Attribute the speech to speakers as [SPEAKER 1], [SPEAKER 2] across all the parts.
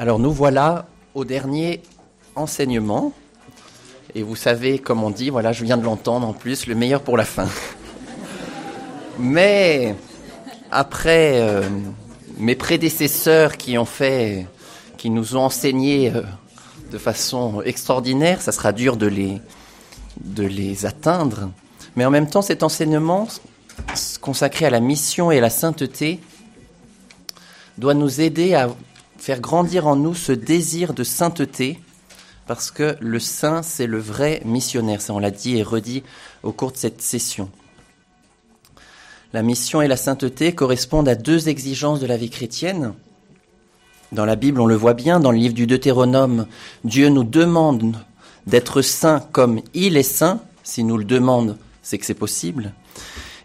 [SPEAKER 1] Alors nous voilà au dernier enseignement. Et vous savez, comme on dit, voilà, je viens de l'entendre en plus, le meilleur pour la fin. Mais après euh, mes prédécesseurs qui ont fait, qui nous ont enseigné euh, de façon extraordinaire, ça sera dur de les, de les atteindre. Mais en même temps, cet enseignement consacré à la mission et à la sainteté doit nous aider à faire grandir en nous ce désir de sainteté, parce que le saint, c'est le vrai missionnaire. Ça, on l'a dit et redit au cours de cette session. La mission et la sainteté correspondent à deux exigences de la vie chrétienne. Dans la Bible, on le voit bien, dans le livre du Deutéronome, Dieu nous demande d'être saints comme il est saint. Si nous le demande, c'est que c'est possible.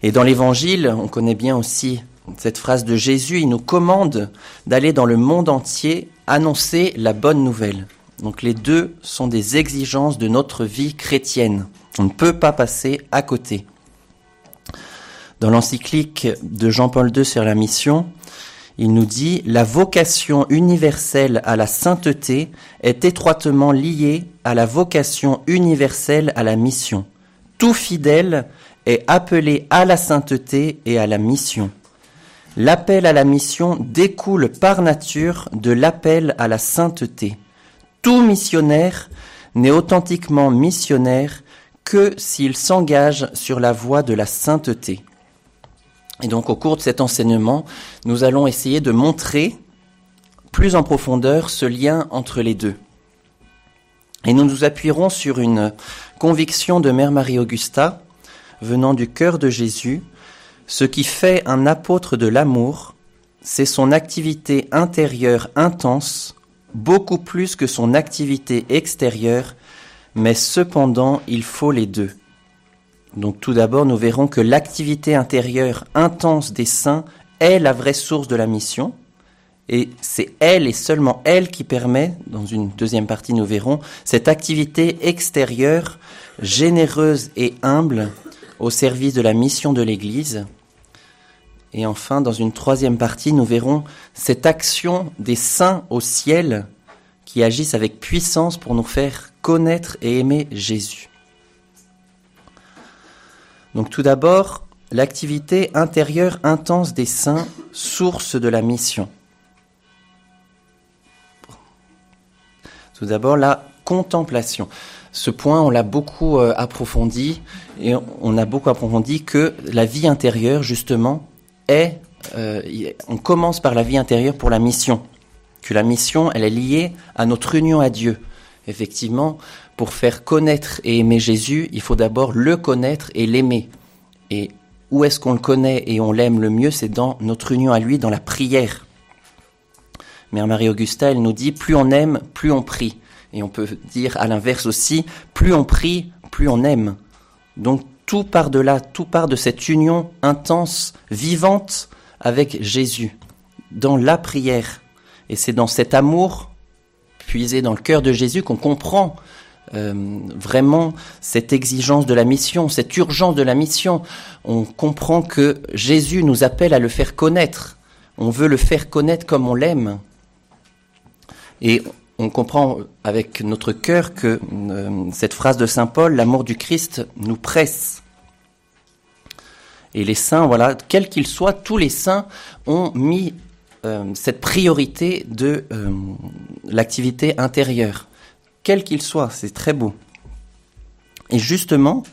[SPEAKER 1] Et dans l'Évangile, on connaît bien aussi cette phrase de Jésus, il nous commande d'aller dans le monde entier annoncer la bonne nouvelle. Donc les deux sont des exigences de notre vie chrétienne. On ne peut pas passer à côté. Dans l'encyclique de Jean-Paul II sur la mission, il nous dit La vocation universelle à la sainteté est étroitement liée à la vocation universelle à la mission. Tout fidèle est appelé à la sainteté et à la mission. L'appel à la mission découle par nature de l'appel à la sainteté. Tout missionnaire n'est authentiquement missionnaire que s'il s'engage sur la voie de la sainteté. Et donc au cours de cet enseignement, nous allons essayer de montrer plus en profondeur ce lien entre les deux. Et nous nous appuierons sur une conviction de Mère Marie-Augusta venant du cœur de Jésus. Ce qui fait un apôtre de l'amour, c'est son activité intérieure intense, beaucoup plus que son activité extérieure, mais cependant il faut les deux. Donc tout d'abord, nous verrons que l'activité intérieure intense des saints est la vraie source de la mission. Et c'est elle et seulement elle qui permet, dans une deuxième partie nous verrons, cette activité extérieure, généreuse et humble, au service de la mission de l'Église. Et enfin, dans une troisième partie, nous verrons cette action des saints au ciel qui agissent avec puissance pour nous faire connaître et aimer Jésus. Donc tout d'abord, l'activité intérieure intense des saints, source de la mission. Tout d'abord, la contemplation. Ce point, on l'a beaucoup euh, approfondi et on a beaucoup approfondi que la vie intérieure, justement, est. Euh, on commence par la vie intérieure pour la mission. Que la mission, elle est liée à notre union à Dieu. Effectivement, pour faire connaître et aimer Jésus, il faut d'abord le connaître et l'aimer. Et où est-ce qu'on le connaît et on l'aime le mieux C'est dans notre union à lui, dans la prière. Mère Marie-Augusta, elle nous dit, plus on aime, plus on prie. Et on peut dire à l'inverse aussi, plus on prie, plus on aime. Donc tout part de là, tout part de cette union intense, vivante avec Jésus, dans la prière. Et c'est dans cet amour puisé dans le cœur de Jésus qu'on comprend euh, vraiment cette exigence de la mission, cette urgence de la mission. On comprend que Jésus nous appelle à le faire connaître. On veut le faire connaître comme on l'aime. Et on comprend avec notre cœur que euh, cette phrase de Saint Paul, l'amour du Christ nous presse. Et les saints, voilà, quels qu'ils soient, tous les saints ont mis euh, cette priorité de euh, l'activité intérieure, quel qu'il soit, c'est très beau. Et justement,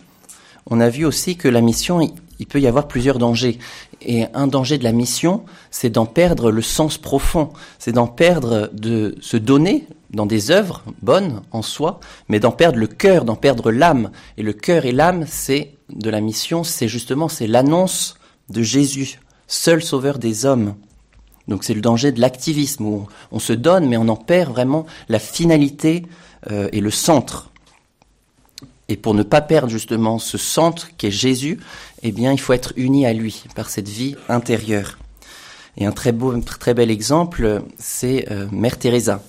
[SPEAKER 1] on a vu aussi que la mission, il peut y avoir plusieurs dangers. Et un danger de la mission, c'est d'en perdre le sens profond, c'est d'en perdre, de se donner dans des œuvres bonnes en soi, mais d'en perdre le cœur, d'en perdre l'âme. Et le cœur et l'âme, c'est de la mission, c'est justement c'est l'annonce de Jésus, seul sauveur des hommes. Donc c'est le danger de l'activisme où on, se donne, mais on en perd vraiment la finalité euh, et le centre. Et pour ne pas perdre justement ce centre qui est Jésus, eh bien, il faut être uni à lui par cette vie intérieure. Et un très beau, très bel exemple, c'est euh, Mère Teresa.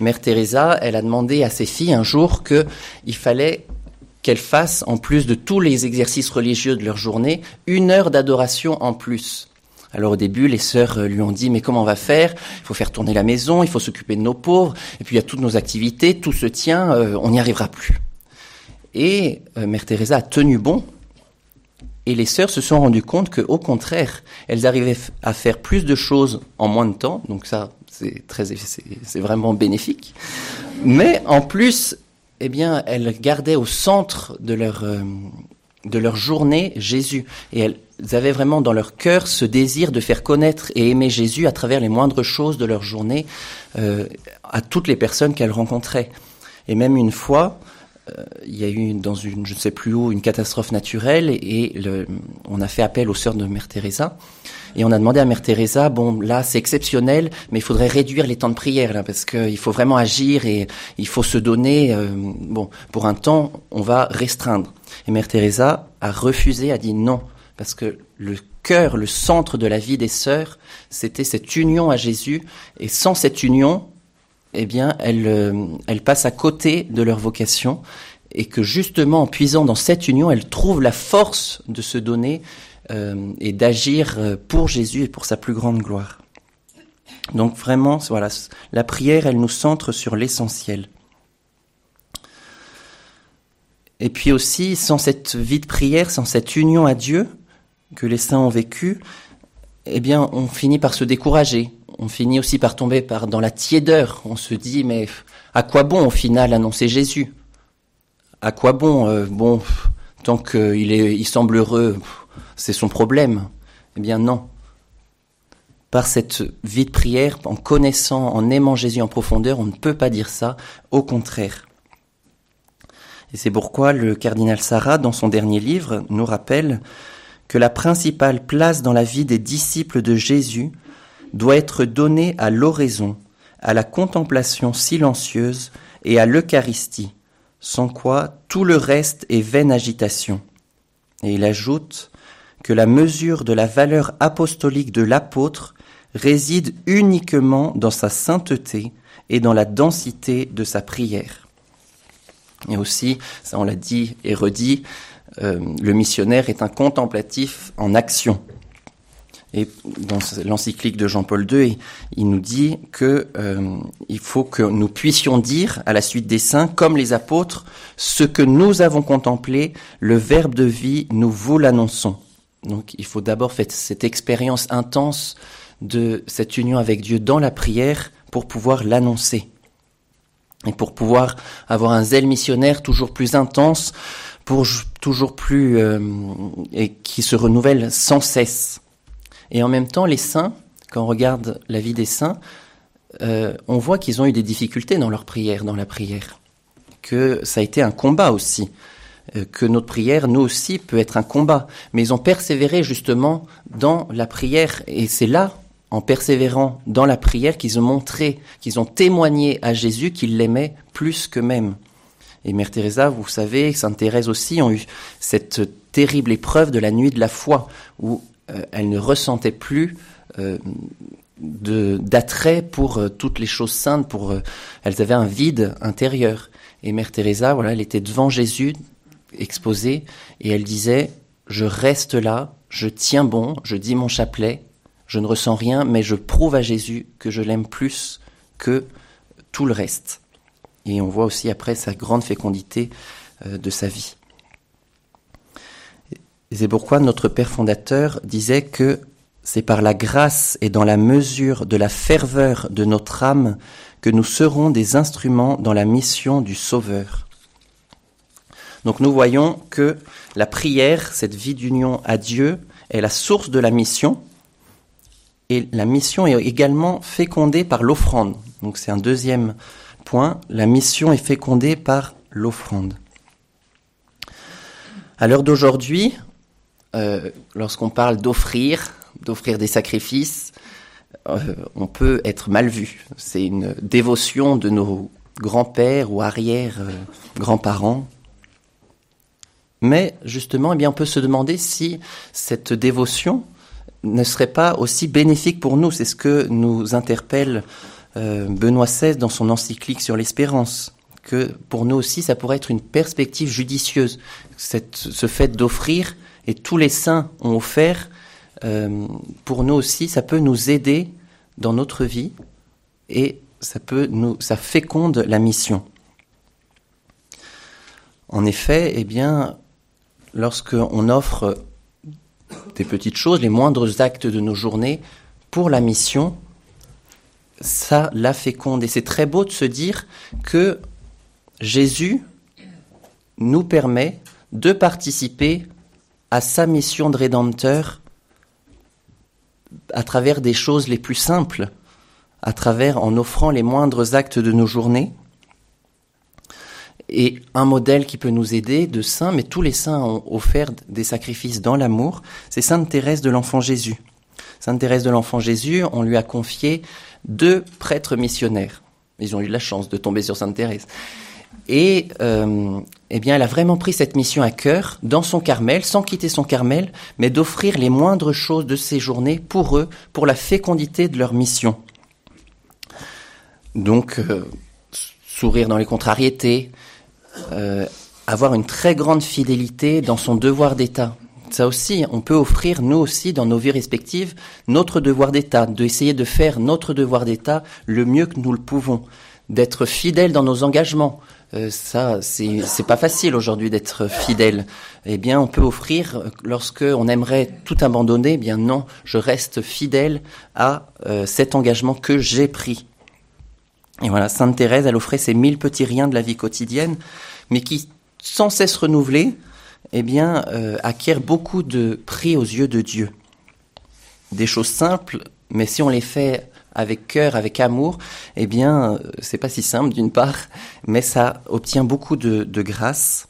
[SPEAKER 1] Mère Teresa, elle a demandé à ses filles un jour qu'il fallait qu'elles fassent, en plus de tous les exercices religieux de leur journée, une heure d'adoration en plus. Alors au début, les sœurs lui ont dit, mais comment on va faire? Il faut faire tourner la maison, il faut s'occuper de nos pauvres, et puis il y a toutes nos activités, tout se tient, on n'y arrivera plus. Et Mère Teresa a tenu bon, et les sœurs se sont rendues compte que, au contraire, elles arrivaient à faire plus de choses en moins de temps. Donc ça, c'est très, c'est vraiment bénéfique. Mais en plus, eh bien, elles gardaient au centre de leur euh, de leur journée Jésus. Et elles avaient vraiment dans leur cœur ce désir de faire connaître et aimer Jésus à travers les moindres choses de leur journée euh, à toutes les personnes qu'elles rencontraient. Et même une fois, il y a eu dans une, je ne sais plus où, une catastrophe naturelle et le, on a fait appel aux sœurs de Mère Teresa et on a demandé à Mère Teresa, bon là c'est exceptionnel, mais il faudrait réduire les temps de prière là parce qu'il faut vraiment agir et il faut se donner. Euh, bon, pour un temps, on va restreindre. Et Mère Teresa a refusé, a dit non parce que le cœur, le centre de la vie des sœurs, c'était cette union à Jésus et sans cette union, eh bien, elles, euh, elles passent à côté de leur vocation et que justement en puisant dans cette union, elles trouvent la force de se donner euh, et d'agir euh, pour Jésus et pour sa plus grande gloire. Donc vraiment, voilà, la prière, elle nous centre sur l'essentiel. Et puis aussi, sans cette vie de prière, sans cette union à Dieu que les saints ont vécue, eh bien, on finit par se décourager, on finit aussi par tomber dans la tiédeur. On se dit mais à quoi bon au final annoncer Jésus? À quoi bon euh, Bon, tant qu'il est, il semble heureux, c'est son problème? Eh bien non. Par cette vie de prière, en connaissant, en aimant Jésus en profondeur, on ne peut pas dire ça. Au contraire. Et c'est pourquoi le cardinal Sarah, dans son dernier livre, nous rappelle que la principale place dans la vie des disciples de Jésus doit être donné à l'oraison, à la contemplation silencieuse et à l'Eucharistie, sans quoi tout le reste est vaine agitation. Et il ajoute que la mesure de la valeur apostolique de l'apôtre réside uniquement dans sa sainteté et dans la densité de sa prière. Et aussi, ça on l'a dit et redit, euh, le missionnaire est un contemplatif en action. Et dans l'encyclique de Jean-Paul II, il nous dit que euh, il faut que nous puissions dire à la suite des saints, comme les apôtres, ce que nous avons contemplé, le Verbe de vie, nous vous l'annonçons. Donc, il faut d'abord faire cette expérience intense de cette union avec Dieu dans la prière pour pouvoir l'annoncer et pour pouvoir avoir un zèle missionnaire toujours plus intense, pour toujours plus euh, et qui se renouvelle sans cesse. Et en même temps, les saints, quand on regarde la vie des saints, euh, on voit qu'ils ont eu des difficultés dans leur prière, dans la prière, que ça a été un combat aussi, euh, que notre prière, nous aussi, peut être un combat. Mais ils ont persévéré justement dans la prière, et c'est là, en persévérant dans la prière, qu'ils ont montré, qu'ils ont témoigné à Jésus qu'ils l'aimaient plus qu'eux-mêmes. Et Mère Teresa, vous savez, Sainte Thérèse aussi ont eu cette terrible épreuve de la nuit de la foi, où euh, elles ne ressentaient plus euh, d'attrait pour euh, toutes les choses saintes, pour elles avaient un vide intérieur. Et Mère Teresa, voilà, elle était devant Jésus, exposée, et elle disait je reste là, je tiens bon, je dis mon chapelet, je ne ressens rien, mais je prouve à Jésus que je l'aime plus que tout le reste. Et on voit aussi après sa grande fécondité de sa vie. C'est pourquoi notre Père fondateur disait que c'est par la grâce et dans la mesure de la ferveur de notre âme que nous serons des instruments dans la mission du Sauveur. Donc nous voyons que la prière, cette vie d'union à Dieu, est la source de la mission, et la mission est également fécondée par l'offrande. Donc c'est un deuxième point, la mission est fécondée par l'offrande. À l'heure d'aujourd'hui, euh, lorsqu'on parle d'offrir, d'offrir des sacrifices, euh, on peut être mal vu. C'est une dévotion de nos grands-pères ou arrière-grands-parents. Mais justement, eh bien, on peut se demander si cette dévotion ne serait pas aussi bénéfique pour nous. C'est ce que nous interpelle euh, Benoît XVI dans son encyclique sur l'espérance que pour nous aussi, ça pourrait être une perspective judicieuse. Ce fait d'offrir et tous les saints ont offert, euh, pour nous aussi, ça peut nous aider dans notre vie et ça peut nous, ça féconde la mission. En effet, eh bien, lorsqu'on offre des petites choses, les moindres actes de nos journées pour la mission, ça la féconde. Et c'est très beau de se dire que Jésus nous permet de participer à sa mission de rédempteur à travers des choses les plus simples, à travers en offrant les moindres actes de nos journées. Et un modèle qui peut nous aider de saints, mais tous les saints ont offert des sacrifices dans l'amour, c'est Sainte Thérèse de l'Enfant Jésus. Sainte Thérèse de l'Enfant Jésus, on lui a confié deux prêtres missionnaires. Ils ont eu la chance de tomber sur Sainte Thérèse. Et euh, eh bien, elle a vraiment pris cette mission à cœur dans son Carmel, sans quitter son Carmel, mais d'offrir les moindres choses de ses journées pour eux, pour la fécondité de leur mission. Donc, euh, sourire dans les contrariétés, euh, avoir une très grande fidélité dans son devoir d'État. Ça aussi, on peut offrir, nous aussi, dans nos vies respectives, notre devoir d'État, d'essayer de faire notre devoir d'État le mieux que nous le pouvons, d'être fidèles dans nos engagements, euh, ça, c'est pas facile aujourd'hui d'être fidèle. Eh bien, on peut offrir, lorsque on aimerait tout abandonner, eh bien non, je reste fidèle à euh, cet engagement que j'ai pris. Et voilà, Sainte Thérèse, elle offrait ces mille petits riens de la vie quotidienne, mais qui, sans cesse renouvelés, eh bien, euh, acquièrent beaucoup de prix aux yeux de Dieu. Des choses simples, mais si on les fait avec cœur, avec amour, eh bien, euh, c'est pas si simple d'une part, mais ça obtient beaucoup de, grâce.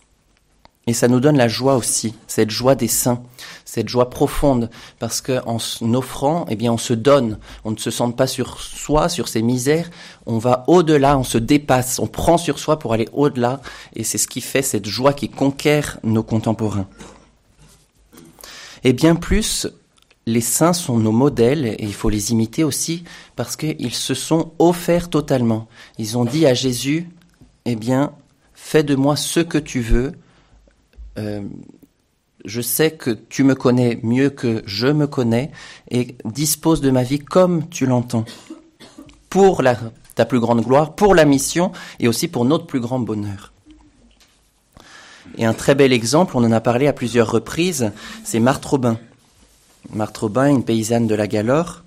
[SPEAKER 1] Et ça nous donne la joie aussi, cette joie des saints, cette joie profonde, parce qu'en offrant, eh bien, on se donne, on ne se sent pas sur soi, sur ses misères, on va au-delà, on se dépasse, on prend sur soi pour aller au-delà, et c'est ce qui fait cette joie qui conquiert nos contemporains. Et bien plus, les saints sont nos modèles et il faut les imiter aussi parce qu'ils se sont offerts totalement. Ils ont dit à Jésus, eh bien, fais de moi ce que tu veux. Euh, je sais que tu me connais mieux que je me connais et dispose de ma vie comme tu l'entends. Pour ta plus grande gloire, pour la mission et aussi pour notre plus grand bonheur. Et un très bel exemple, on en a parlé à plusieurs reprises, c'est Marthe Robin. Marthe Robin, une paysanne de la Galore,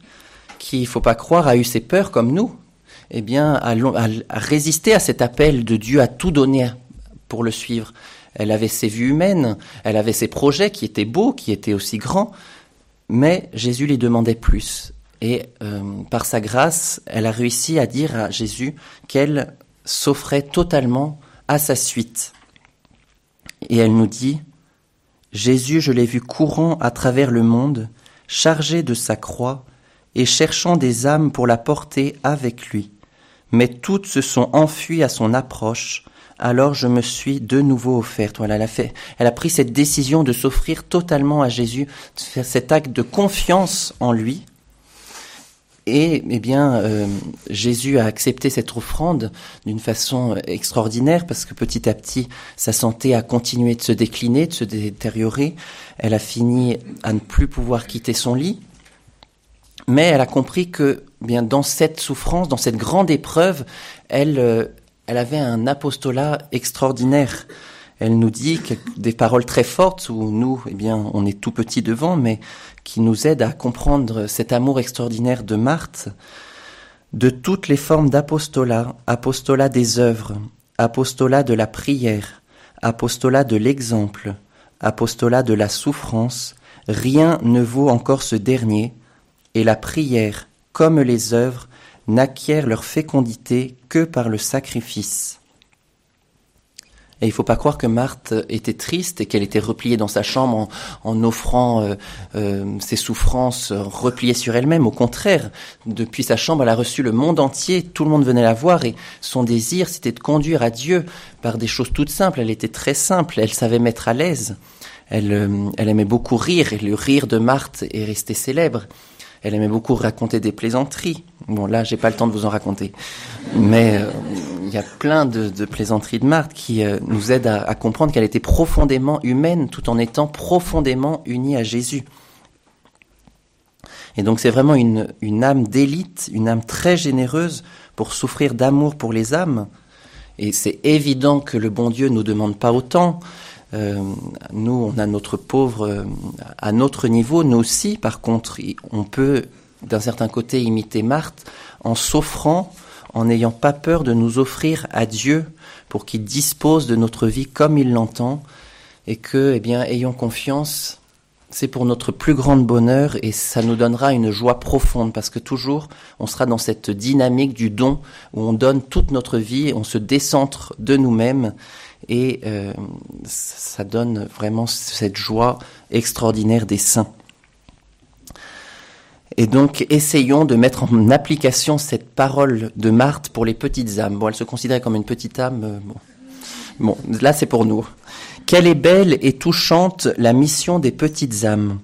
[SPEAKER 1] qui, il faut pas croire, a eu ses peurs comme nous, eh bien, a, résisté à cet appel de Dieu à tout donner pour le suivre. Elle avait ses vues humaines, elle avait ses projets qui étaient beaux, qui étaient aussi grands, mais Jésus lui demandait plus. Et euh, par sa grâce, elle a réussi à dire à Jésus qu'elle s'offrait totalement à sa suite. Et elle nous dit, Jésus, je l'ai vu courant à travers le monde, chargé de sa croix, et cherchant des âmes pour la porter avec lui. Mais toutes se sont enfuies à son approche, alors je me suis de nouveau offerte. Voilà, elle a fait, elle a pris cette décision de s'offrir totalement à Jésus, de faire cet acte de confiance en lui, et eh bien, euh, Jésus a accepté cette offrande d'une façon extraordinaire parce que petit à petit, sa santé a continué de se décliner, de se détériorer. Elle a fini à ne plus pouvoir quitter son lit. Mais elle a compris que, eh bien, dans cette souffrance, dans cette grande épreuve, elle, euh, elle avait un apostolat extraordinaire. Elle nous dit des paroles très fortes où nous, eh bien, on est tout petit devant, mais qui nous aide à comprendre cet amour extraordinaire de Marthe, de toutes les formes d'apostolat, apostolat des œuvres, apostolat de la prière, apostolat de l'exemple, apostolat de la souffrance, rien ne vaut encore ce dernier, et la prière, comme les œuvres, n'acquièrent leur fécondité que par le sacrifice. Et il faut pas croire que Marthe était triste et qu'elle était repliée dans sa chambre en, offrant euh, euh, ses souffrances repliées sur elle-même. Au contraire, depuis sa chambre, elle a reçu le monde entier, tout le monde venait la voir et son désir, c'était de conduire à Dieu par des choses toutes simples. Elle était très simple, elle savait mettre à l'aise. Elle, euh, elle aimait beaucoup rire et le rire de Marthe est resté célèbre. Elle aimait beaucoup raconter des plaisanteries. Bon, là, j'ai pas le temps de vous en raconter. Mais euh, il y a plein de, plaisanteries de Marthe qui euh, nous aident à, comprendre qu'elle était profondément humaine tout en étant profondément unie à Jésus. Et donc c'est vraiment une, une âme d'élite, une âme très généreuse pour souffrir d'amour pour les âmes. Et c'est évident que le bon Dieu ne nous demande pas autant. Euh, nous, on a notre pauvre euh, à notre niveau. Nous aussi, par contre, on peut, d'un certain côté, imiter Marthe en s'offrant, en n'ayant pas peur de nous offrir à Dieu pour qu'il dispose de notre vie comme il l'entend et que, eh bien, ayons confiance c'est pour notre plus grand bonheur et ça nous donnera une joie profonde parce que toujours on sera dans cette dynamique du don où on donne toute notre vie, on se décentre de nous-mêmes et euh, ça donne vraiment cette joie extraordinaire des saints. Et donc, essayons de mettre en application cette parole de Marthe pour les petites âmes. Bon, elle se considérait comme une petite âme. Euh, bon là, c'est pour nous. Quelle est belle et touchante la mission des petites âmes.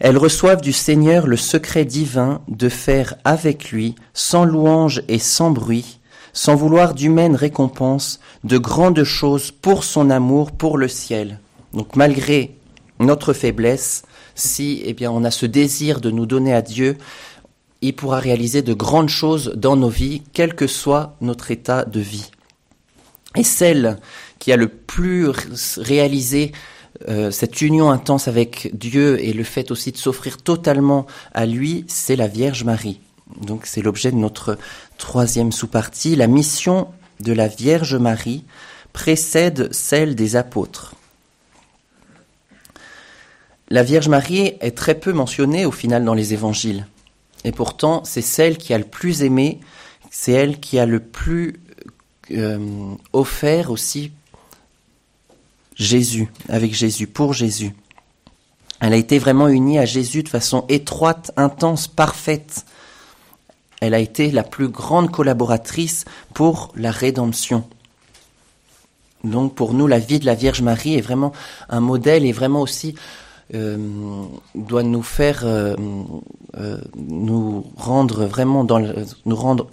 [SPEAKER 1] Elles reçoivent du Seigneur le secret divin de faire avec lui, sans louange et sans bruit, sans vouloir d'humaine récompense, de grandes choses pour son amour, pour le ciel. Donc malgré notre faiblesse, si eh bien on a ce désir de nous donner à Dieu, il pourra réaliser de grandes choses dans nos vies, quel que soit notre état de vie. Et celle qui a le plus réalisé euh, cette union intense avec Dieu et le fait aussi de s'offrir totalement à lui, c'est la Vierge Marie. Donc c'est l'objet de notre troisième sous-partie. La mission de la Vierge Marie précède celle des apôtres. La Vierge Marie est très peu mentionnée au final dans les évangiles. Et pourtant, c'est celle qui a le plus aimé, c'est elle qui a le plus euh, offert aussi Jésus, avec Jésus, pour Jésus. Elle a été vraiment unie à Jésus de façon étroite, intense, parfaite. Elle a été la plus grande collaboratrice pour la rédemption. Donc pour nous, la vie de la Vierge Marie est vraiment un modèle et vraiment aussi euh, doit nous faire euh, euh, nous rendre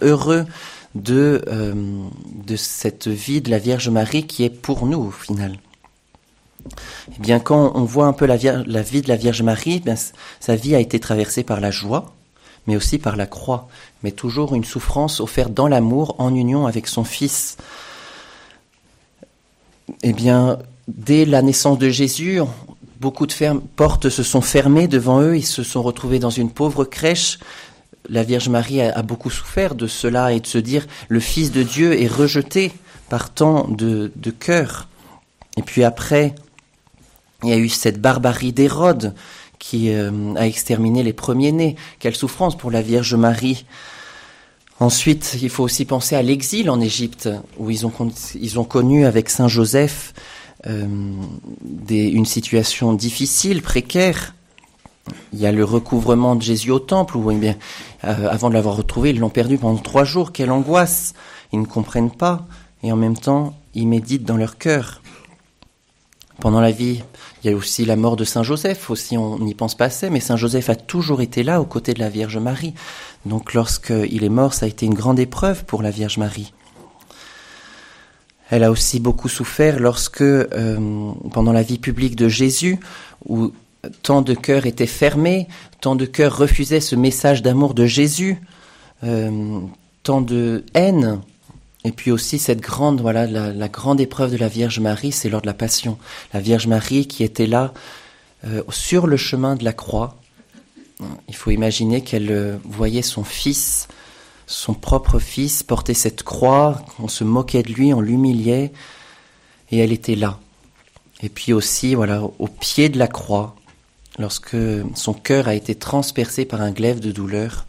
[SPEAKER 1] heureux de de cette vie de la Vierge Marie qui est pour nous au final. Eh bien, quand on voit un peu la, vie de la Vierge Marie, eh sa vie a été traversée par la joie, mais aussi par la croix, mais toujours une souffrance offerte dans l'amour, en union avec son Fils. Eh bien, dès la naissance de Jésus, beaucoup de portes se sont fermées devant eux, ils se sont retrouvés dans une pauvre crèche. La Vierge Marie a, beaucoup souffert de cela et de se dire le Fils de Dieu est rejeté par tant de, de. Et puis après, il y a eu cette barbarie d'Hérode qui euh, a exterminé les premiers-nés. Quelle souffrance pour la Vierge Marie. Ensuite, il faut aussi penser à l'exil en Égypte, où ils ont, connu avec Saint Joseph euh, une situation difficile, précaire. Il y a le recouvrement de Jésus au temple, où eh bien, euh, avant de l'avoir retrouvé, ils l'ont perdu pendant trois jours. Quelle angoisse Ils ne comprennent pas, et en même temps, ils méditent dans leur cœur. Pendant la vie il y a aussi la mort de Saint Joseph, aussi on n'y pense pas assez, mais Saint Joseph a toujours été là aux côtés de la Vierge Marie. Donc lorsqu'il est mort, ça a été une grande épreuve pour la Vierge Marie. Elle a aussi beaucoup souffert lorsque, euh, pendant la vie publique de Jésus, où tant de cœurs étaient fermés, tant de cœurs refusaient ce message d'amour de Jésus, euh, tant de haine et puis aussi cette grande, voilà, la, grande épreuve de la Vierge Marie, c'est lors de la Passion. La Vierge Marie qui était là euh, sur le chemin de la croix. Il faut imaginer qu'elle euh, voyait son fils, son propre fils, porter cette croix. On se moquait de lui, on l'humiliait, et elle était là. Et puis aussi, voilà, au pied de la croix, lorsque son cœur a été transpercé par un glaive de douleur,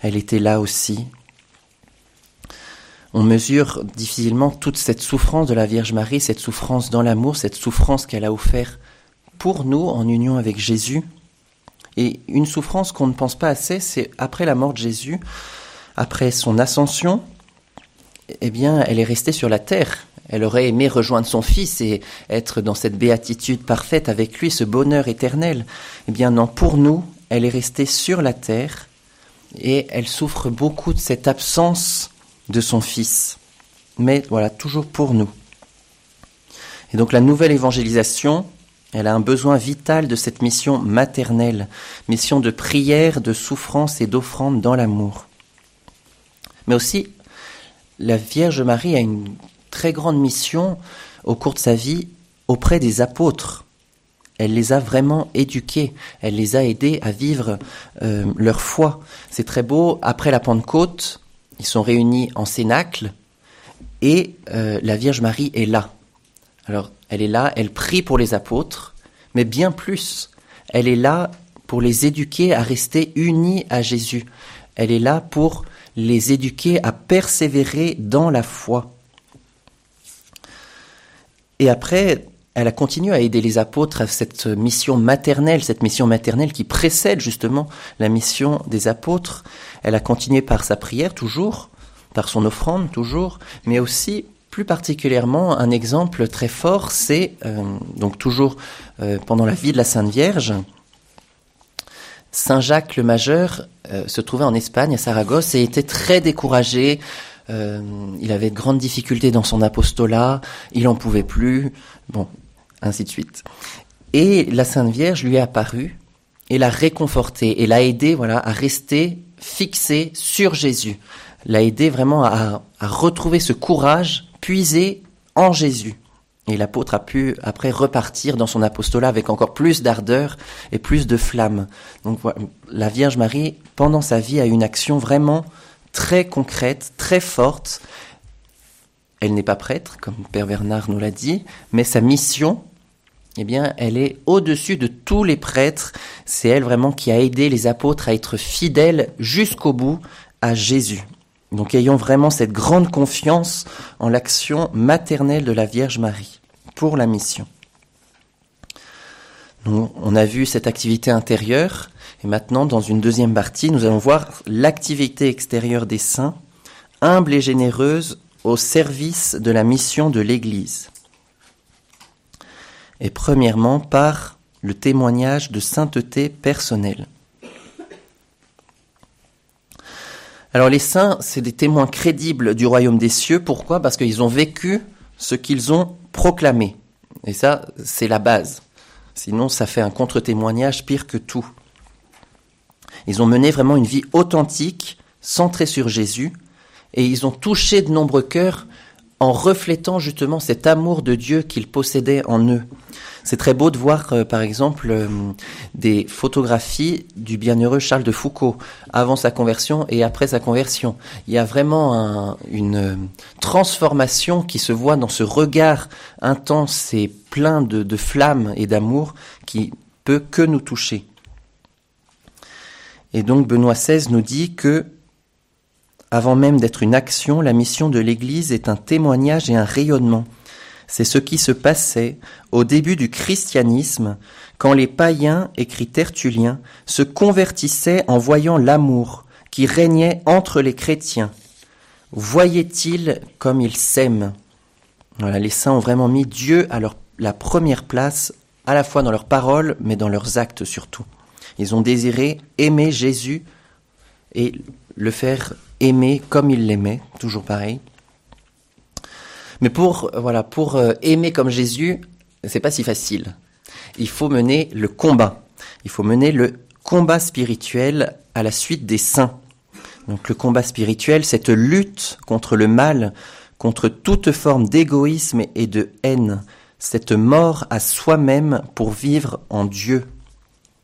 [SPEAKER 1] elle était là aussi, on mesure difficilement toute cette souffrance de la Vierge Marie, cette souffrance dans l'amour, cette souffrance qu'elle a offert pour nous en union avec Jésus. Et une souffrance qu'on ne pense pas assez, c'est après la mort de Jésus, après son ascension, eh bien, elle est restée sur la terre. Elle aurait aimé rejoindre son Fils et être dans cette béatitude parfaite avec lui, ce bonheur éternel. Eh bien, non, pour nous, elle est restée sur la terre et elle souffre beaucoup de cette absence de son Fils, mais voilà, toujours pour nous. Et donc la nouvelle évangélisation, Elle a un besoin vital de cette mission maternelle, mission de prière, de souffrance et d'offrande dans l'amour. Mais aussi, la Vierge Marie a une très grande mission au cours de sa vie auprès des apôtres. Elle les a vraiment éduqués, elle les a aidés à vivre euh, leur foi. C'est très beau, après la Pentecôte, ils sont réunis en cénacle et euh, la Vierge Marie est là. Alors, elle est là, elle prie pour les apôtres, mais bien plus, elle est là pour les éduquer à rester unis à Jésus. Elle est là pour les éduquer à persévérer dans la foi. Et après, elle a continué à aider les apôtres à cette mission maternelle, cette mission maternelle qui précède justement la mission des apôtres. Elle a continué par sa prière toujours, par son offrande toujours, mais aussi plus particulièrement un exemple très fort, c'est euh, donc toujours euh, pendant la vie de la Sainte Vierge. Saint Jacques le Majeur euh, se trouvait en Espagne, à Saragosse, et était très découragé. Il avait de grandes difficultés dans son apostolat, il en pouvait plus, bon, ainsi de suite. Et la Sainte Vierge lui est apparue et l'a réconforté et l'a aidé, voilà, à rester fixé sur Jésus, l'a aidé vraiment à, à retrouver ce courage puisé en Jésus. Et l'apôtre a pu après repartir dans son apostolat avec encore plus d'ardeur et plus de flamme. Donc la Vierge Marie, pendant sa vie, a une action vraiment très concrète, très forte. Elle n'est pas prêtre, comme Père Bernard nous l'a dit, mais sa mission, eh bien, elle est au-dessus de tous les prêtres. C'est elle vraiment qui a aidé les apôtres à être fidèles jusqu'au bout à Jésus. Donc ayons vraiment cette grande confiance en l'action maternelle de la Vierge Marie pour la mission. on a vu cette activité intérieure et maintenant dans une deuxième partie, nous allons voir l'activité extérieure des saints, humble et généreuse au service de la mission de l'Église. Et premièrement par le témoignage de sainteté personnelle. Alors les saints, c'est des témoins crédibles du royaume des cieux. Pourquoi? Parce qu'ils ont vécu ce qu'ils ont proclamé. Et ça, c'est la base. Sinon, ça fait un contre-témoignage pire que tout. Ils ont mené vraiment une vie authentique, centrée sur Jésus, et ils ont touché de nombreux cœurs en reflétant justement cet amour de Dieu qu'ils possédaient en eux. C'est très beau de voir, euh, par exemple, euh, des photographies du bienheureux Charles de Foucault avant sa conversion et après sa conversion. Il y a vraiment une euh, transformation qui se voit dans ce regard intense et plein de, de flammes et d'amour qui peut que nous toucher. Et donc Benoît XVI nous dit que avant même d'être une action, la mission de l'Église est un témoignage et un rayonnement. C'est ce qui se passait au début du christianisme, quand les païens, écrit Tertullien, se convertissaient en voyant l'amour qui régnait entre les chrétiens. Voyaient-ils comme ils s'aiment? Voilà, les saints ont vraiment mis Dieu à leur, la première place, à la fois dans leurs paroles, mais dans leurs actes surtout. Ils ont désiré aimer Jésus et le faire aimer comme il l'aimait, toujours pareil. Mais pour voilà, pour euh, aimer comme Jésus, c'est pas si facile. Il faut mener le combat. Il faut mener le combat spirituel à la suite des saints. Donc le combat spirituel, cette lutte contre le mal, contre toute forme d'égoïsme et de haine, cette mort à soi-même pour vivre en Dieu.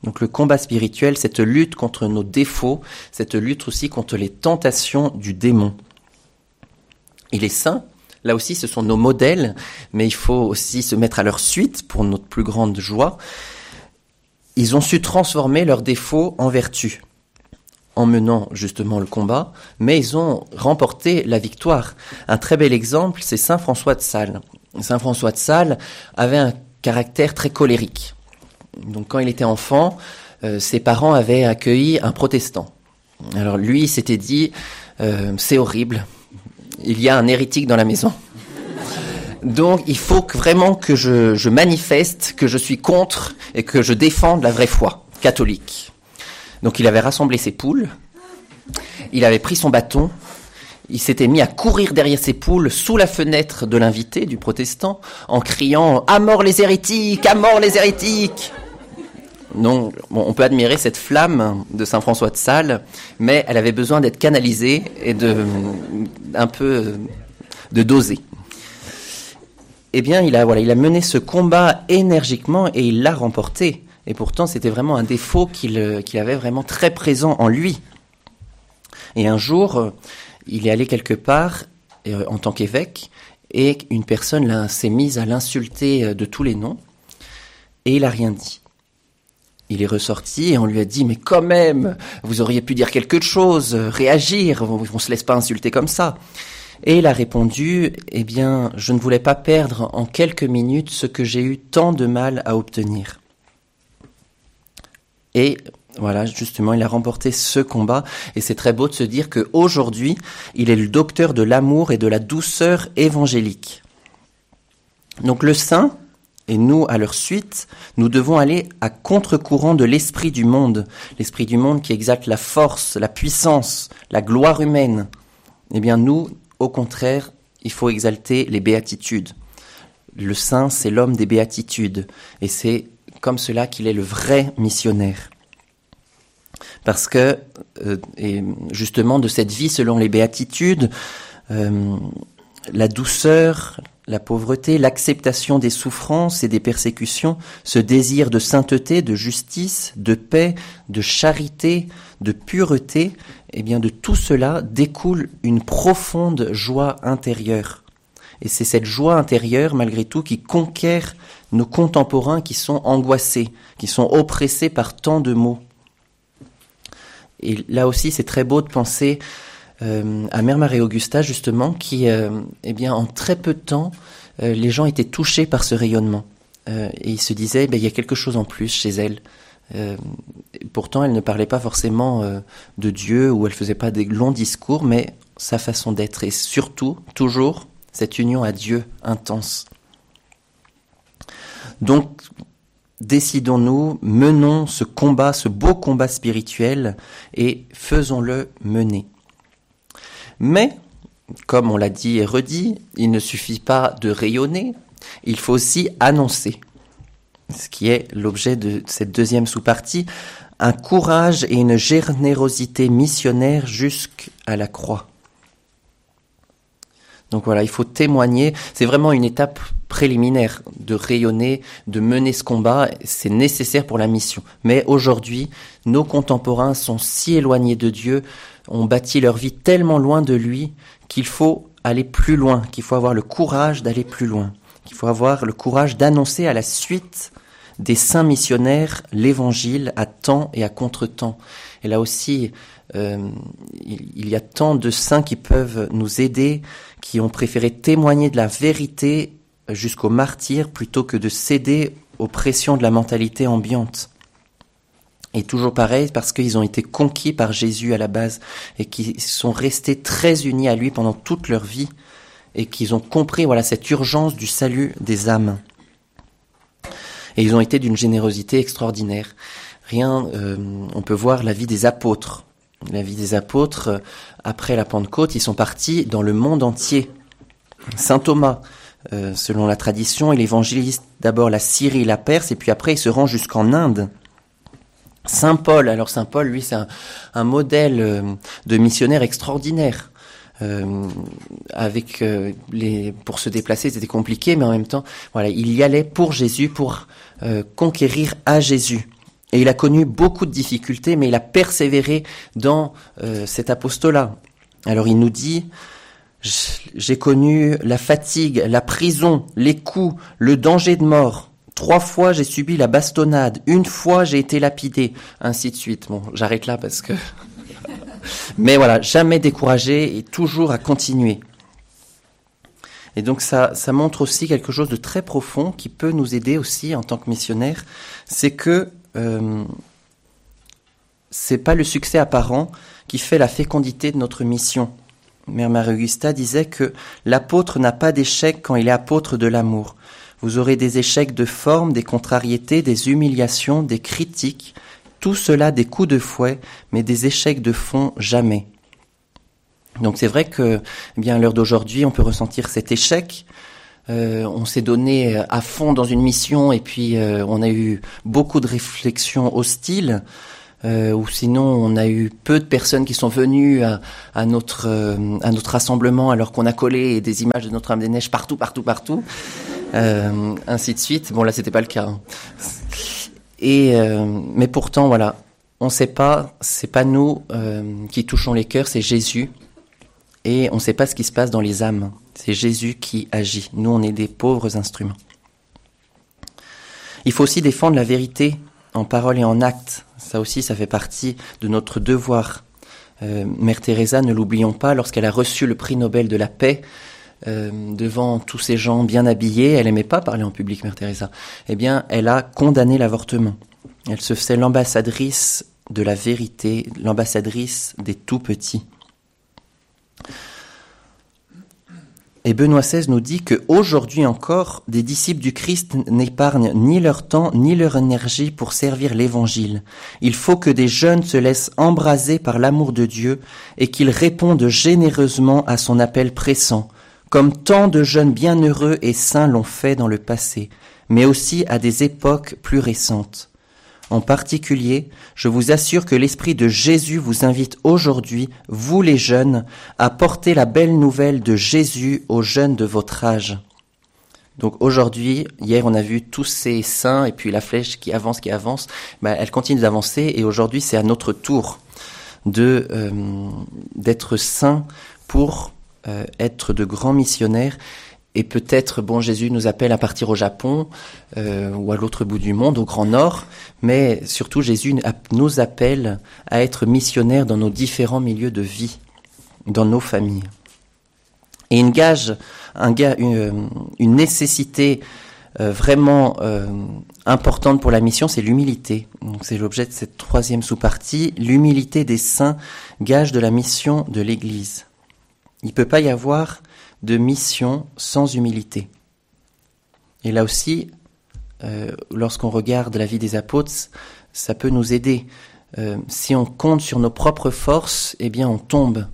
[SPEAKER 1] Donc le combat spirituel, cette lutte contre nos défauts, cette lutte aussi contre les tentations du démon. Et les saints, là aussi, ce sont nos modèles, mais il faut aussi se mettre à leur suite pour notre plus grande joie. Ils ont su transformer leurs défauts en vertus en menant justement le combat, mais ils ont remporté la victoire. Un très bel exemple, c'est Saint François de Sales. Saint François de Sales avait un caractère très colérique. Donc quand il était enfant, euh, ses parents avaient accueilli un protestant. Alors lui, s'était dit, euh, c'est horrible, il y a un hérétique dans la maison. Donc il faut vraiment que je manifeste que je suis contre et que je défende la vraie foi catholique. Donc il avait rassemblé ses poules, il avait pris son bâton, il s'était mis à courir derrière ses poules sous la fenêtre de l'invité, du protestant, en criant « À mort les hérétiques À mort les hérétiques !» Donc, on peut admirer cette flamme de Saint François de Sales, mais elle avait besoin d'être canalisée et de un peu de doser. Eh bien, il a voilà, il a mené ce combat énergiquement et il l'a remporté. Et pourtant, c'était vraiment un défaut qu'il avait vraiment très présent en lui. Et un jour, il est allé quelque part euh, en tant qu'évêque et une personne s'est mise à l'insulter euh, de tous les noms et il a rien dit. Il est ressorti et on lui a dit mais quand même, vous auriez pu dire quelque chose, réagir, on, ne se laisse pas insulter comme ça. Et il a répondu eh bien, je ne voulais pas perdre en quelques minutes ce que j'ai eu tant de mal à obtenir. Et voilà, justement, il a remporté ce combat et c'est très beau de se dire qu'aujourd'hui, il est le docteur de l'amour et de la douceur évangélique. Donc le saint, et nous, à leur suite, nous devons aller à contre-courant de l'esprit du monde, l'esprit du monde qui exalte la force, la puissance, la gloire humaine. Eh bien, nous, au contraire, il faut exalter les béatitudes. Le saint, c'est l'homme des béatitudes, et c'est comme cela qu'il est le vrai missionnaire. Parce que, euh, justement, de cette vie selon les béatitudes, euh, la douceur, la pauvreté, l'acceptation des souffrances et des persécutions, ce désir de sainteté, de justice, de paix, de charité, de pureté, eh bien de tout cela découle une profonde joie intérieure. Et c'est cette joie intérieure, malgré tout, qui conquiert nos contemporains qui sont angoissés, qui sont oppressés par tant de maux. Et là aussi, c'est très beau de penser à Mère Marie Augusta, justement, qui, euh, eh bien, en très peu de temps, euh, les gens étaient touchés par ce rayonnement. et ils se disaient, ben, il y a quelque chose en plus chez elle. pourtant, elle ne parlait pas forcément de Dieu ou elle faisait pas des longs discours, mais sa façon d'être et surtout, toujours, cette union à Dieu intense. Donc, décidons-nous, menons ce combat, ce beau combat spirituel, et faisons-le mener. Mais, comme on l'a dit et redit, il ne suffit pas de rayonner, il faut aussi annoncer. Ce qui est l'objet de cette deuxième sous-partie, un courage et une générosité missionnaire jusqu'à la croix. Donc voilà, il faut témoigner. C'est vraiment une étape préliminaire de rayonner, de mener ce combat. C'est nécessaire pour la mission. Mais aujourd'hui, nos contemporains sont si éloignés de Dieu, ont bâti leur vie tellement loin de lui qu'il faut aller plus loin, qu'il faut avoir le courage d'aller plus loin, qu'il faut avoir le courage d'annoncer à la suite des saints missionnaires l'évangile à temps et à contre-temps. Et là aussi, euh, il y a tant de saints qui peuvent nous aider, qui ont préféré témoigner de la vérité jusqu'au martyr plutôt que de céder aux pressions de la mentalité ambiante. Et toujours pareil, parce qu'ils ont été conquis par Jésus à la base et qu'ils sont restés très unis à lui pendant toute leur vie et qu'ils ont compris voilà cette urgence du salut des âmes. Et ils ont été d'une générosité extraordinaire. Rien, euh, on peut voir la vie des apôtres. La vie des apôtres, euh, après la Pentecôte, ils sont partis dans le monde entier. Saint Thomas, euh, selon la tradition, il évangélise d'abord la Syrie et la Perse, et puis après il se rend jusqu'en Inde. Saint Paul, alors Saint Paul, lui, c'est un, modèle euh, de missionnaire extraordinaire. Euh, avec euh, les pour se déplacer c'était compliqué mais en même temps voilà il y allait pour Jésus pour conquérir à Jésus. Et il a connu beaucoup de difficultés mais il a persévéré dans cet apostolat. Alors il nous dit j'ai connu la fatigue la prison les coups le danger de mort Trois fois j'ai subi la bastonnade, une fois j'ai été lapidé, ainsi de suite. Bon, j'arrête là parce que. Mais voilà, jamais découragé et toujours à continuer. Et donc ça, ça montre aussi quelque chose de très profond qui peut nous aider aussi en tant que missionnaire, c'est que euh, c'est pas le succès apparent qui fait la fécondité de notre mission. Mère Marie Augusta disait que l'apôtre n'a pas d'échec quand il est apôtre de l'amour. Vous aurez des échecs de forme, des contrariétés, des humiliations, des critiques, tout cela des coups de fouet, mais des échecs de fond jamais. Donc c'est vrai que, eh bien, à l'heure d'aujourd'hui, on peut ressentir cet échec. Euh, on s'est donné à fond dans une mission et puis euh, on a eu beaucoup de réflexions hostiles. Euh, ou sinon on a eu peu de personnes qui sont venues à, notre euh, à notre rassemblement alors qu'on a collé des images de Notre-Dame des Neiges partout, partout, partout, euh, ainsi de suite. Bon là c'était pas le cas. Hein. Et mais pourtant voilà, on sait pas, c'est pas nous qui touchons les cœurs, c'est Jésus et on ne sait pas ce qui se passe dans les âmes. C'est Jésus qui agit. Nous, on est des pauvres instruments. Il faut aussi défendre la vérité en parole et en acte. Ça aussi, ça fait partie de notre devoir. Euh, Mère Teresa, ne l'oublions pas, lorsqu'elle a reçu le prix Nobel de la paix, euh, devant tous ces gens bien habillés, elle n'aimait pas parler en public, Mère Teresa. Eh bien, elle a condamné l'avortement. Elle se faisait l'ambassadrice de la vérité, l'ambassadrice des tout petits. Et Benoît XVI nous dit que aujourd'hui encore, des disciples du Christ n'épargnent ni leur temps ni leur énergie pour servir l'Évangile. Il faut que des jeunes se laissent embraser par l'amour de Dieu et qu'ils répondent généreusement à son appel pressant, comme tant de jeunes bienheureux et saints l'ont fait dans le passé, mais aussi à des époques plus récentes. En particulier, je vous assure que l'Esprit de Jésus vous invite aujourd'hui, vous les jeunes, à porter la belle nouvelle de Jésus aux jeunes de votre âge. Donc aujourd'hui, hier on a vu tous ces saints et puis la flèche qui avance, qui avance, ben, elle continue d'avancer et aujourd'hui c'est à notre tour de euh, d'être saints pour euh, être de grands missionnaires et peut-être, bon, Jésus nous appelle à partir au Japon euh, ou à l'autre bout du monde, au Grand Nord, mais surtout Jésus nous appelle à être missionnaires dans nos différents milieux de vie, dans nos familles. Et une gage, un une, nécessité euh, vraiment euh, importante pour la mission, c'est l'humilité. Donc c'est l'objet de cette troisième sous-partie, l'humilité des saints, gage de la mission de l'Église. Il ne peut pas y avoir de mission sans humilité. Et là aussi, euh, lorsqu'on regarde la vie des apôtres, ça peut nous aider. Euh, si on compte sur nos propres forces, eh bien on tombe.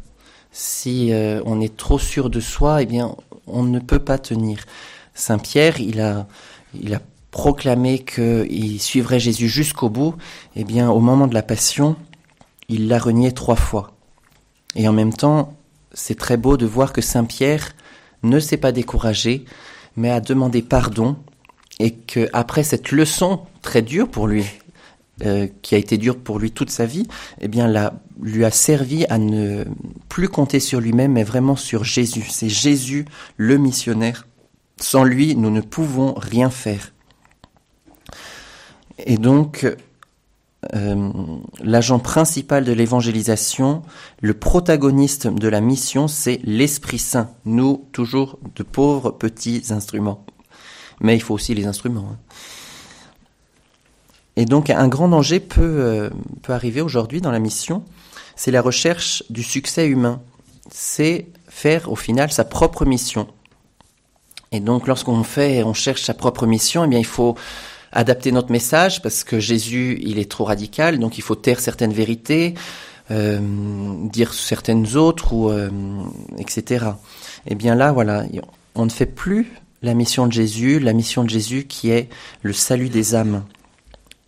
[SPEAKER 1] Si euh, on est trop sûr de soi, eh bien on ne peut pas tenir. Saint Pierre, il a, il a proclamé qu'il suivrait Jésus jusqu'au bout. Eh bien, au moment de la Passion, il l'a renié trois fois. Et en même temps, c'est très beau de voir que Saint Pierre ne s'est pas découragé, mais a demandé pardon et que après cette leçon très dure pour lui, euh, qui a été dure pour lui toute sa vie, eh bien, la, lui a servi à ne plus compter sur lui-même, mais vraiment sur Jésus. C'est Jésus le missionnaire. Sans lui, nous ne pouvons rien faire. Et donc, euh, l'agent principal de l'évangélisation, le protagoniste de la mission, c'est l'Esprit Saint. Nous, toujours de pauvres petits instruments. Mais il faut aussi les instruments. Hein. Et donc un grand danger peut, euh, peut arriver aujourd'hui dans la mission, c'est la recherche du succès humain. C'est faire au final sa propre mission. Et donc lorsqu'on fait, on cherche sa propre mission, eh bien il faut adapter notre message parce que Jésus, il est trop radical, donc il faut taire certaines vérités, euh, dire certaines autres, ou euh, etc. Et eh bien là, voilà, on ne fait plus la mission de Jésus, la mission de Jésus qui est le salut des âmes.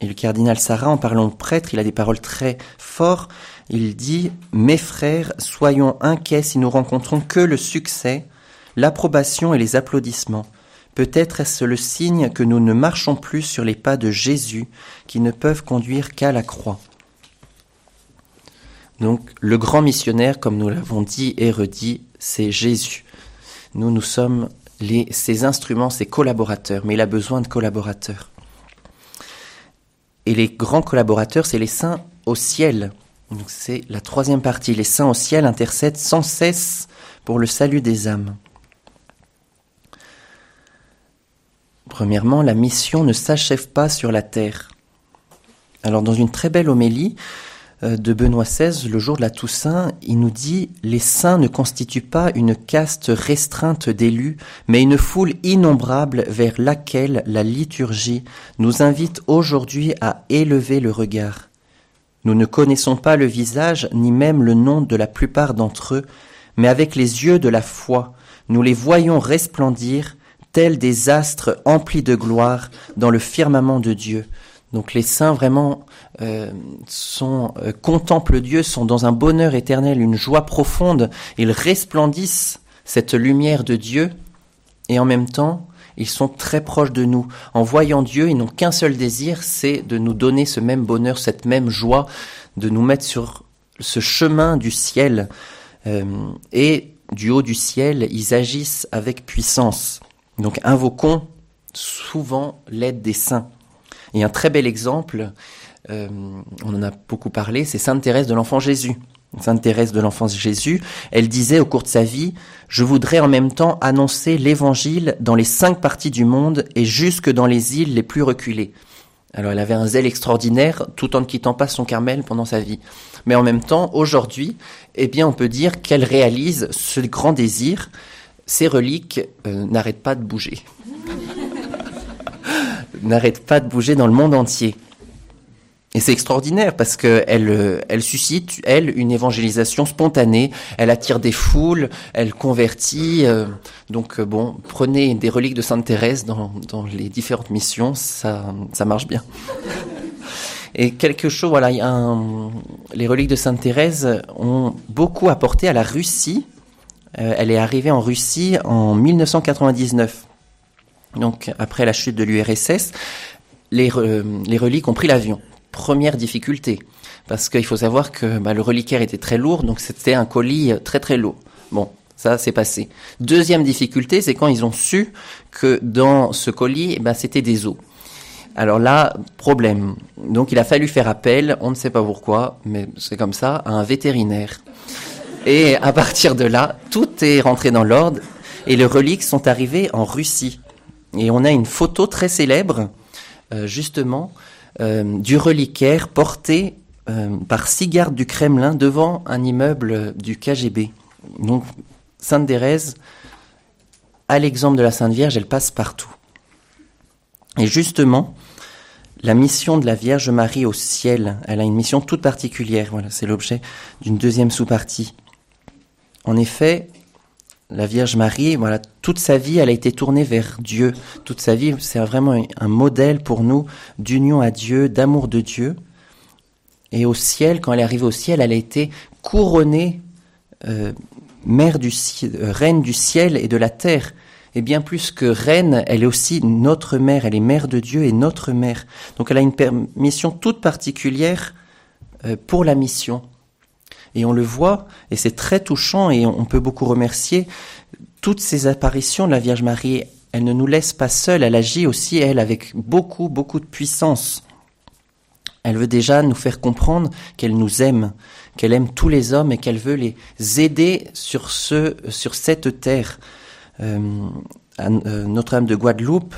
[SPEAKER 1] Et le cardinal Sarah, en parlant de prêtre, il a des paroles très fortes. Il dit Mes frères, soyons inquiets si nous rencontrons que le succès, l'approbation et les applaudissements. Peut-être est-ce le signe que nous ne marchons plus sur les pas de Jésus qui ne peuvent conduire qu'à la croix. Donc le grand missionnaire, comme nous l'avons dit et redit, c'est Jésus. Nous, nous sommes ses instruments, ses collaborateurs, mais il a besoin de collaborateurs. Et les grands collaborateurs, c'est les saints au ciel. Donc c'est la troisième partie. Les saints au ciel intercèdent sans cesse pour le salut des âmes. Premièrement, la mission ne s'achève pas sur la terre. Alors dans une très belle homélie euh, de Benoît XVI, le jour de la Toussaint, il nous dit Les saints ne constituent pas une caste restreinte d'élus, mais une foule innombrable vers laquelle la liturgie nous invite aujourd'hui à élever le regard. Nous ne connaissons pas le visage ni même le nom de la plupart d'entre eux, mais avec les yeux de la foi, nous les voyons resplendir tels des astres emplis de gloire dans le firmament de Dieu. Donc les saints vraiment euh, sont euh, contemplent Dieu, sont dans un bonheur éternel, une joie profonde. Ils resplendissent cette lumière de Dieu et en même temps ils sont très proches de nous. En voyant Dieu, ils n'ont qu'un seul désir, c'est de nous donner ce même bonheur, cette même joie, de nous mettre sur ce chemin du ciel. Euh, et du haut du ciel, ils agissent avec puissance. Donc invoquons souvent l'aide des saints. Et un très bel exemple, euh, on en a beaucoup parlé, c'est Sainte Thérèse de l'Enfant Jésus. Sainte Thérèse de l'Enfant Jésus, elle disait au cours de sa vie, je voudrais en même temps annoncer l'évangile dans les cinq parties du monde et jusque dans les îles les plus reculées. Alors elle avait un zèle extraordinaire tout en ne quittant pas son Carmel pendant sa vie. Mais en même temps, aujourd'hui, eh bien, on peut dire qu'elle réalise ce grand désir. Ces reliques euh, n'arrêtent pas de bouger. n'arrêtent pas de bouger dans le monde entier. Et c'est extraordinaire parce qu'elle euh, elle suscite, elle, une évangélisation spontanée. Elle attire des foules, elle convertit. Euh, donc bon, prenez des reliques de Sainte Thérèse dans, dans les différentes missions, ça, ça marche bien. Et quelque chose, voilà, les reliques de Sainte Thérèse ont beaucoup apporté à la Russie. Euh, elle est arrivée en Russie en 1999. Donc après la chute de l'URSS, les, les reliques ont pris l'avion. Première difficulté, parce qu'il faut savoir que bah, le reliquaire était très lourd, donc c'était un colis très très lourd. Bon, ça, c'est passé. Deuxième difficulté, c'est quand ils ont su que dans ce colis, bah, c'était des os. Alors là, problème. Donc il a fallu faire appel, on ne sait pas pourquoi, mais c'est comme ça, à un vétérinaire. Et à partir de là, tout est rentré dans l'ordre et les reliques sont arrivées en Russie. Et on a une photo très célèbre, euh, justement, euh, du reliquaire porté euh, par six gardes du Kremlin devant un immeuble du KGB. Donc Sainte Thérèse, à l'exemple de la Sainte Vierge, elle passe partout. Et justement, la mission de la Vierge Marie au ciel, elle a une mission toute particulière. Voilà, c'est l'objet d'une deuxième sous-partie. En effet, la Vierge Marie, voilà, toute sa vie, elle a été tournée vers Dieu. Toute sa vie, c'est vraiment un modèle pour nous d'union à Dieu, d'amour de Dieu. Et au ciel, quand elle est arrivée au ciel, elle a été couronnée euh, mère du euh, reine du ciel et de la terre. Et bien plus que reine, elle est aussi notre mère, elle est mère de Dieu et notre mère. Donc elle a une mission toute particulière euh, pour la mission. Et on le voit, et c'est très touchant, et on peut beaucoup remercier toutes ces apparitions de la Vierge Marie. Elle ne nous laisse pas seuls, elle agit aussi, elle, avec beaucoup, beaucoup de puissance. Elle veut déjà nous faire comprendre qu'elle nous aime, qu'elle aime tous les hommes et qu'elle veut les aider sur ce, sur cette terre. Euh, euh, Notre-Dame de Guadeloupe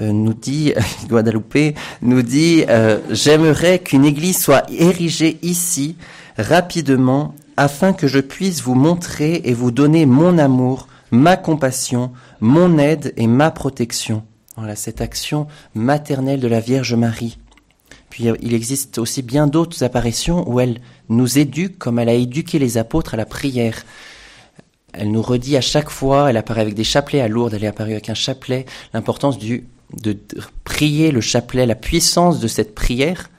[SPEAKER 1] euh, nous dit, Guadeloupe nous dit, j'aimerais qu'une église soit érigée ici rapidement afin que je puisse vous montrer et vous donner mon amour, ma compassion, mon aide et ma protection. Voilà cette action maternelle de la Vierge Marie. Puis il existe aussi bien d'autres apparitions où elle nous éduque comme elle a éduqué les apôtres à la prière. Elle nous redit à chaque fois, elle apparaît avec des chapelets à Lourdes, elle est apparue avec un chapelet, l'importance du, de prier le chapelet, la puissance de cette prière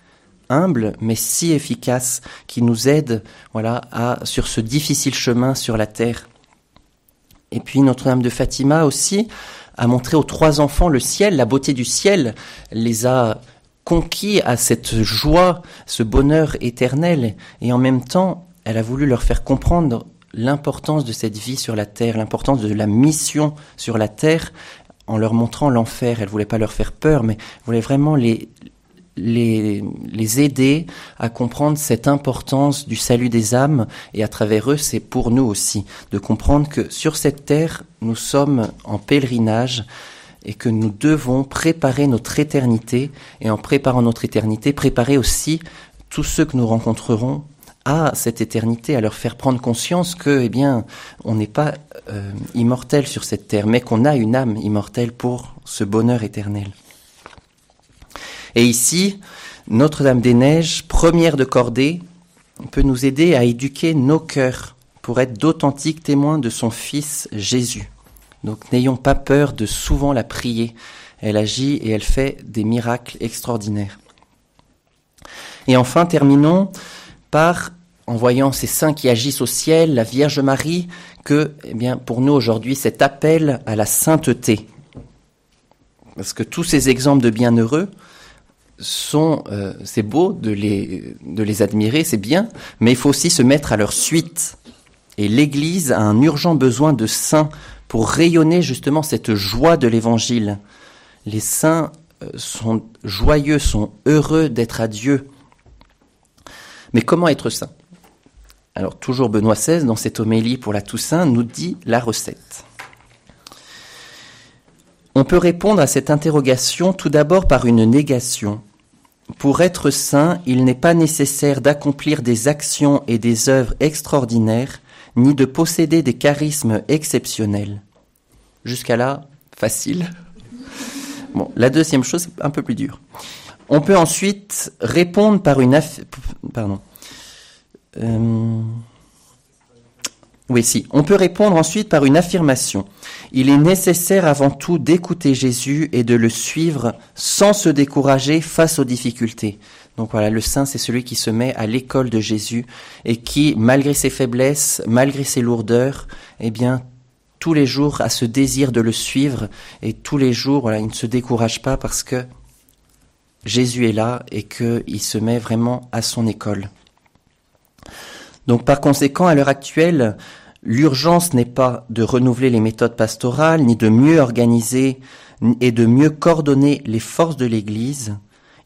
[SPEAKER 1] humble mais si efficace qui nous aide voilà sur ce difficile chemin sur la terre. Et puis Notre-Dame de Fatima aussi a montré aux trois enfants le ciel, la beauté du ciel, les a conquis à cette joie, ce bonheur éternel et en même temps, elle a voulu leur faire comprendre l'importance de cette vie sur la terre, l'importance de la mission sur la terre, en leur montrant l'enfer. Elle voulait pas leur faire peur, mais voulait vraiment les, les, aider à comprendre cette importance du salut des âmes et à travers eux, c'est pour nous aussi de comprendre que sur cette terre, nous sommes en pèlerinage et que nous devons préparer notre éternité et en préparant notre éternité, préparer aussi tous ceux que nous rencontrerons à cette éternité, à leur faire prendre conscience que, eh bien, on n'est pas euh, immortel sur cette terre, mais qu'on a une âme immortelle pour ce bonheur éternel. Et ici, Notre-Dame des Neiges, première de cordée, peut nous aider à éduquer nos cœurs pour être d'authentiques témoins de son Fils Jésus. Donc n'ayons pas peur de souvent la prier. Elle agit et elle fait des miracles extraordinaires. Et enfin, terminons par, en voyant ces saints qui agissent au ciel, la Vierge Marie, que, eh bien, pour nous aujourd'hui, cet appel à la sainteté. Parce que tous ces exemples de bienheureux euh, c'est beau de les, de les admirer, c'est bien, mais il faut aussi se mettre à leur suite. Et l'Église a un urgent besoin de saints pour rayonner justement cette joie de l'Évangile. Les saints euh, sont joyeux, sont heureux d'être à Dieu. Mais comment être saint? Alors toujours Benoît XVI, dans cette homélie pour la Toussaint, nous dit la recette. On peut répondre à cette interrogation tout d'abord par une négation. Pour être saint, il n'est pas nécessaire d'accomplir des actions et des œuvres extraordinaires, ni de posséder des charismes exceptionnels. Jusqu'à là, facile. Bon, la deuxième chose, c'est un peu plus dur. On peut ensuite répondre par une pardon. Euh, oui, si. On peut répondre ensuite par une affirmation. Il est nécessaire avant tout d'écouter Jésus et de le suivre sans se décourager face aux difficultés. Donc voilà, le saint, c'est celui qui se met à l'école de Jésus et qui, malgré ses faiblesses, malgré ses lourdeurs, eh bien, tous les jours a ce désir de le suivre et tous les jours, voilà, il ne se décourage pas parce que Jésus est là et qu'il se met vraiment à son école. Donc par conséquent, à l'heure actuelle, l'urgence n'est pas de renouveler les méthodes pastorales, ni de mieux organiser et de mieux coordonner les forces de l'Église.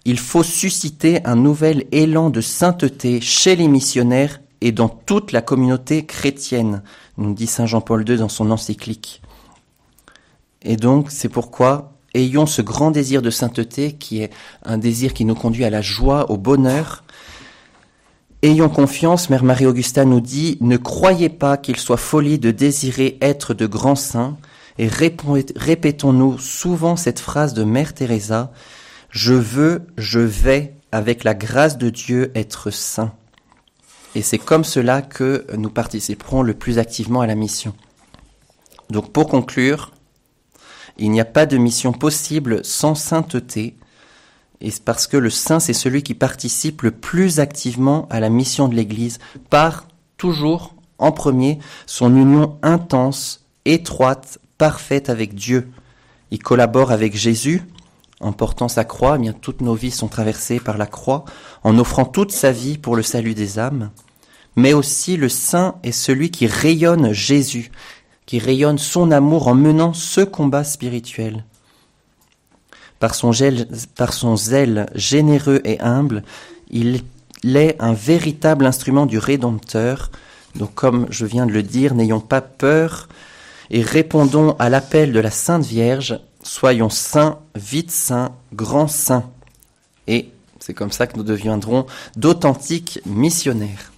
[SPEAKER 1] Il faut susciter un nouvel élan de sainteté chez les missionnaires et dans toute la communauté chrétienne, nous dit Saint Jean-Paul II dans son encyclique. Et donc, c'est pourquoi ayons ce grand désir de sainteté qui est un désir qui nous conduit à la joie, au bonheur. Ayons confiance, Mère Marie-Augusta nous dit, ne croyez pas qu'il soit folie de désirer être de grands saints, et répétons-nous souvent cette phrase de Mère Teresa, je veux, je vais, avec la grâce de Dieu, être saint. Et c'est comme cela que nous participerons le plus activement à la mission. Donc pour conclure, il n'y a pas de mission possible sans sainteté, et c'est parce que le saint, c'est celui qui participe le plus activement à la mission de l'Église, par toujours, en premier, son union intense, étroite, parfaite avec Dieu. Il collabore avec Jésus, en portant sa croix, eh bien toutes nos vies sont traversées par la croix, en offrant toute sa vie pour le salut des âmes. Mais aussi le saint est celui qui rayonne Jésus, qui rayonne son amour en menant ce combat spirituel. Par son, zèle, généreux et humble, il est un véritable instrument du Rédempteur. Donc comme je viens de le dire, n'ayons pas peur et répondons à l'appel de la Sainte Vierge, soyons saints, vite saints, grands saints. Et c'est comme ça que nous deviendrons d'authentiques missionnaires.